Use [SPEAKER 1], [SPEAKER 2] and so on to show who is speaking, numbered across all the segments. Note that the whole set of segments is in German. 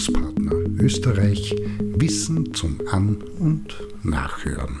[SPEAKER 1] Bildungspartner Österreich Wissen zum An- und Nachhören.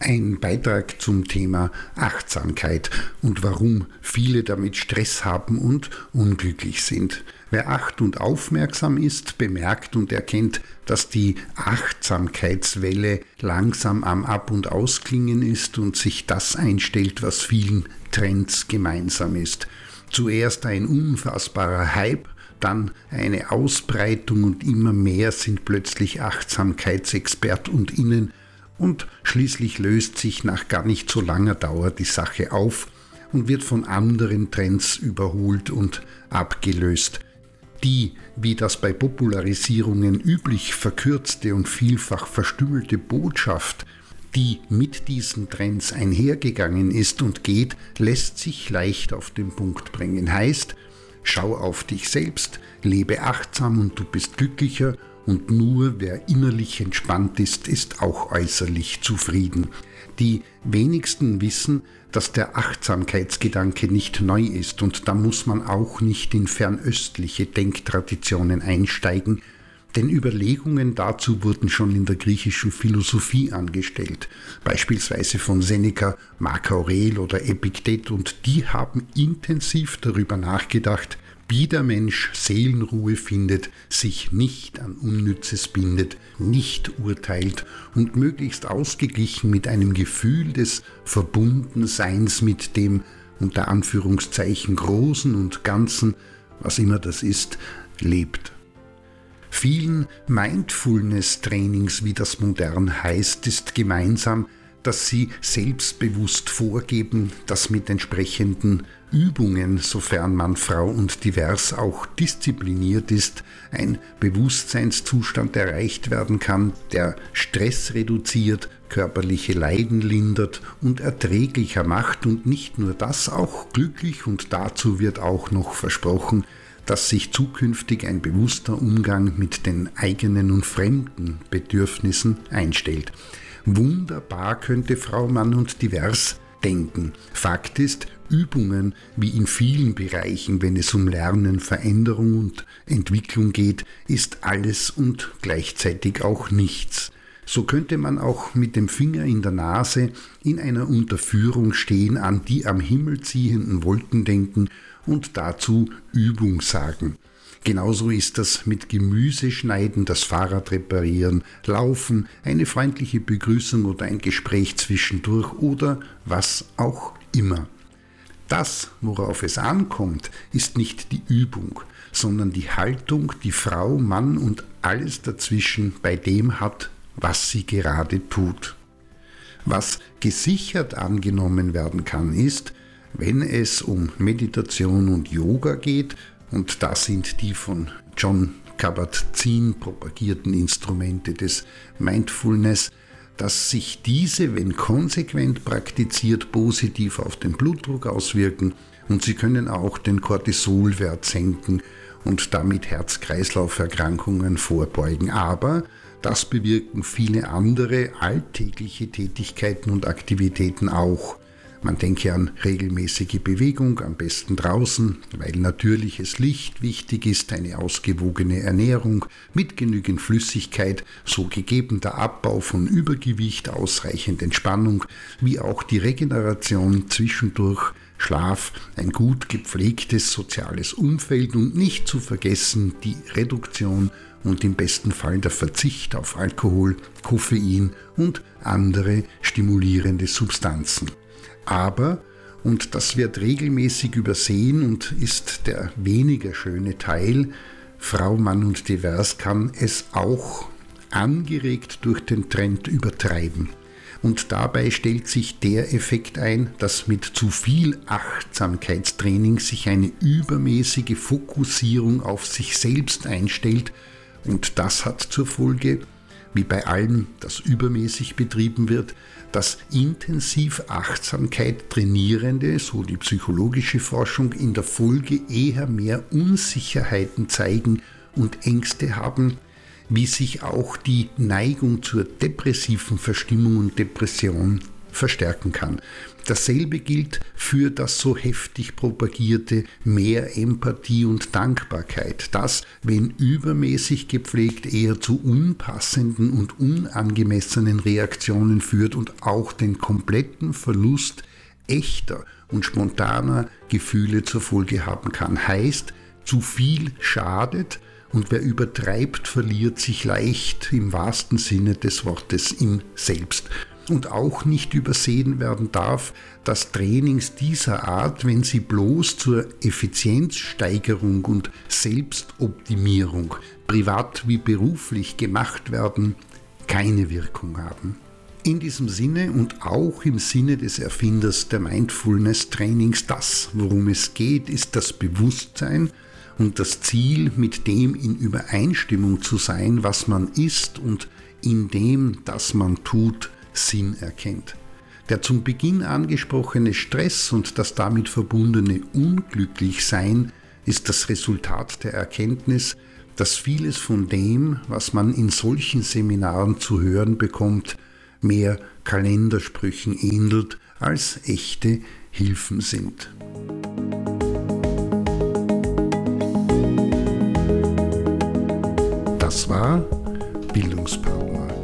[SPEAKER 1] Ein Beitrag zum Thema Achtsamkeit und warum viele damit Stress haben und unglücklich sind. Wer acht und aufmerksam ist, bemerkt und erkennt, dass die Achtsamkeitswelle langsam am Ab- und Ausklingen ist und sich das einstellt, was vielen Trends gemeinsam ist. Zuerst ein unfassbarer Hype, dann eine Ausbreitung und immer mehr sind plötzlich Achtsamkeitsexpert und Innen und schließlich löst sich nach gar nicht so langer Dauer die Sache auf und wird von anderen Trends überholt und abgelöst. Die, wie das bei Popularisierungen üblich verkürzte und vielfach verstümmelte Botschaft, die mit diesen Trends einhergegangen ist und geht, lässt sich leicht auf den Punkt bringen. Heißt, schau auf dich selbst, lebe achtsam und du bist glücklicher und nur wer innerlich entspannt ist, ist auch äußerlich zufrieden. Die wenigsten wissen, dass der Achtsamkeitsgedanke nicht neu ist und da muss man auch nicht in fernöstliche Denktraditionen einsteigen, denn Überlegungen dazu wurden schon in der griechischen Philosophie angestellt, beispielsweise von Seneca, Marc Aurel oder Epiktet, und die haben intensiv darüber nachgedacht, wie der Mensch Seelenruhe findet, sich nicht an Unnützes bindet, nicht urteilt und möglichst ausgeglichen mit einem Gefühl des Verbundenseins mit dem unter Anführungszeichen Großen und Ganzen, was immer das ist, lebt. Vielen Mindfulness-Trainings, wie das modern heißt, ist gemeinsam, dass sie selbstbewusst vorgeben, dass mit entsprechenden Übungen, sofern man Frau und divers auch diszipliniert ist, ein Bewusstseinszustand erreicht werden kann, der Stress reduziert, körperliche Leiden lindert und erträglicher macht und nicht nur das, auch glücklich und dazu wird auch noch versprochen, dass sich zukünftig ein bewusster Umgang mit den eigenen und fremden Bedürfnissen einstellt. Wunderbar könnte Frau Mann und Divers denken. Fakt ist, Übungen wie in vielen Bereichen, wenn es um Lernen, Veränderung und Entwicklung geht, ist alles und gleichzeitig auch nichts. So könnte man auch mit dem Finger in der Nase in einer Unterführung stehen, an die am Himmel ziehenden Wolken denken und dazu Übung sagen. Genauso ist das mit Gemüse schneiden, das Fahrrad reparieren, laufen, eine freundliche Begrüßung oder ein Gespräch zwischendurch oder was auch immer. Das, worauf es ankommt, ist nicht die Übung, sondern die Haltung, die Frau, Mann und alles dazwischen bei dem hat, was sie gerade tut. Was gesichert angenommen werden kann, ist, wenn es um Meditation und Yoga geht, und das sind die von John Kabat-Zinn propagierten Instrumente des Mindfulness, dass sich diese, wenn konsequent praktiziert, positiv auf den Blutdruck auswirken und sie können auch den Cortisolwert senken und damit Herz-Kreislauf-Erkrankungen vorbeugen. Aber das bewirken viele andere alltägliche Tätigkeiten und Aktivitäten auch. Man denke an regelmäßige Bewegung, am besten draußen, weil natürliches Licht wichtig ist, eine ausgewogene Ernährung mit genügend Flüssigkeit, so gegeben der Abbau von Übergewicht, ausreichend Entspannung, wie auch die Regeneration zwischendurch, Schlaf, ein gut gepflegtes soziales Umfeld und nicht zu vergessen die Reduktion und im besten Fall der Verzicht auf Alkohol, Koffein und andere stimulierende Substanzen. Aber, und das wird regelmäßig übersehen und ist der weniger schöne Teil, Frau, Mann und Divers kann es auch angeregt durch den Trend übertreiben. Und dabei stellt sich der Effekt ein, dass mit zu viel Achtsamkeitstraining sich eine übermäßige Fokussierung auf sich selbst einstellt und das hat zur Folge, wie bei allem, das übermäßig betrieben wird, dass intensiv Achtsamkeit Trainierende, so die psychologische Forschung, in der Folge eher mehr Unsicherheiten zeigen und Ängste haben, wie sich auch die Neigung zur depressiven Verstimmung und Depression verstärken kann. Dasselbe gilt für das so heftig propagierte mehr Empathie und Dankbarkeit, das, wenn übermäßig gepflegt, eher zu unpassenden und unangemessenen Reaktionen führt und auch den kompletten Verlust echter und spontaner Gefühle zur Folge haben kann. Heißt, zu viel schadet und wer übertreibt, verliert sich leicht im wahrsten Sinne des Wortes im Selbst. Und auch nicht übersehen werden darf, dass Trainings dieser Art, wenn sie bloß zur Effizienzsteigerung und Selbstoptimierung, privat wie beruflich gemacht werden, keine Wirkung haben. In diesem Sinne und auch im Sinne des Erfinders der Mindfulness-Trainings, das, worum es geht, ist das Bewusstsein und das Ziel, mit dem in Übereinstimmung zu sein, was man ist und in dem, das man tut, Sinn erkennt. Der zum Beginn angesprochene Stress und das damit verbundene Unglücklichsein ist das Resultat der Erkenntnis, dass vieles von dem, was man in solchen Seminaren zu hören bekommt, mehr Kalendersprüchen ähnelt als echte Hilfen sind. Das war Bildungspartner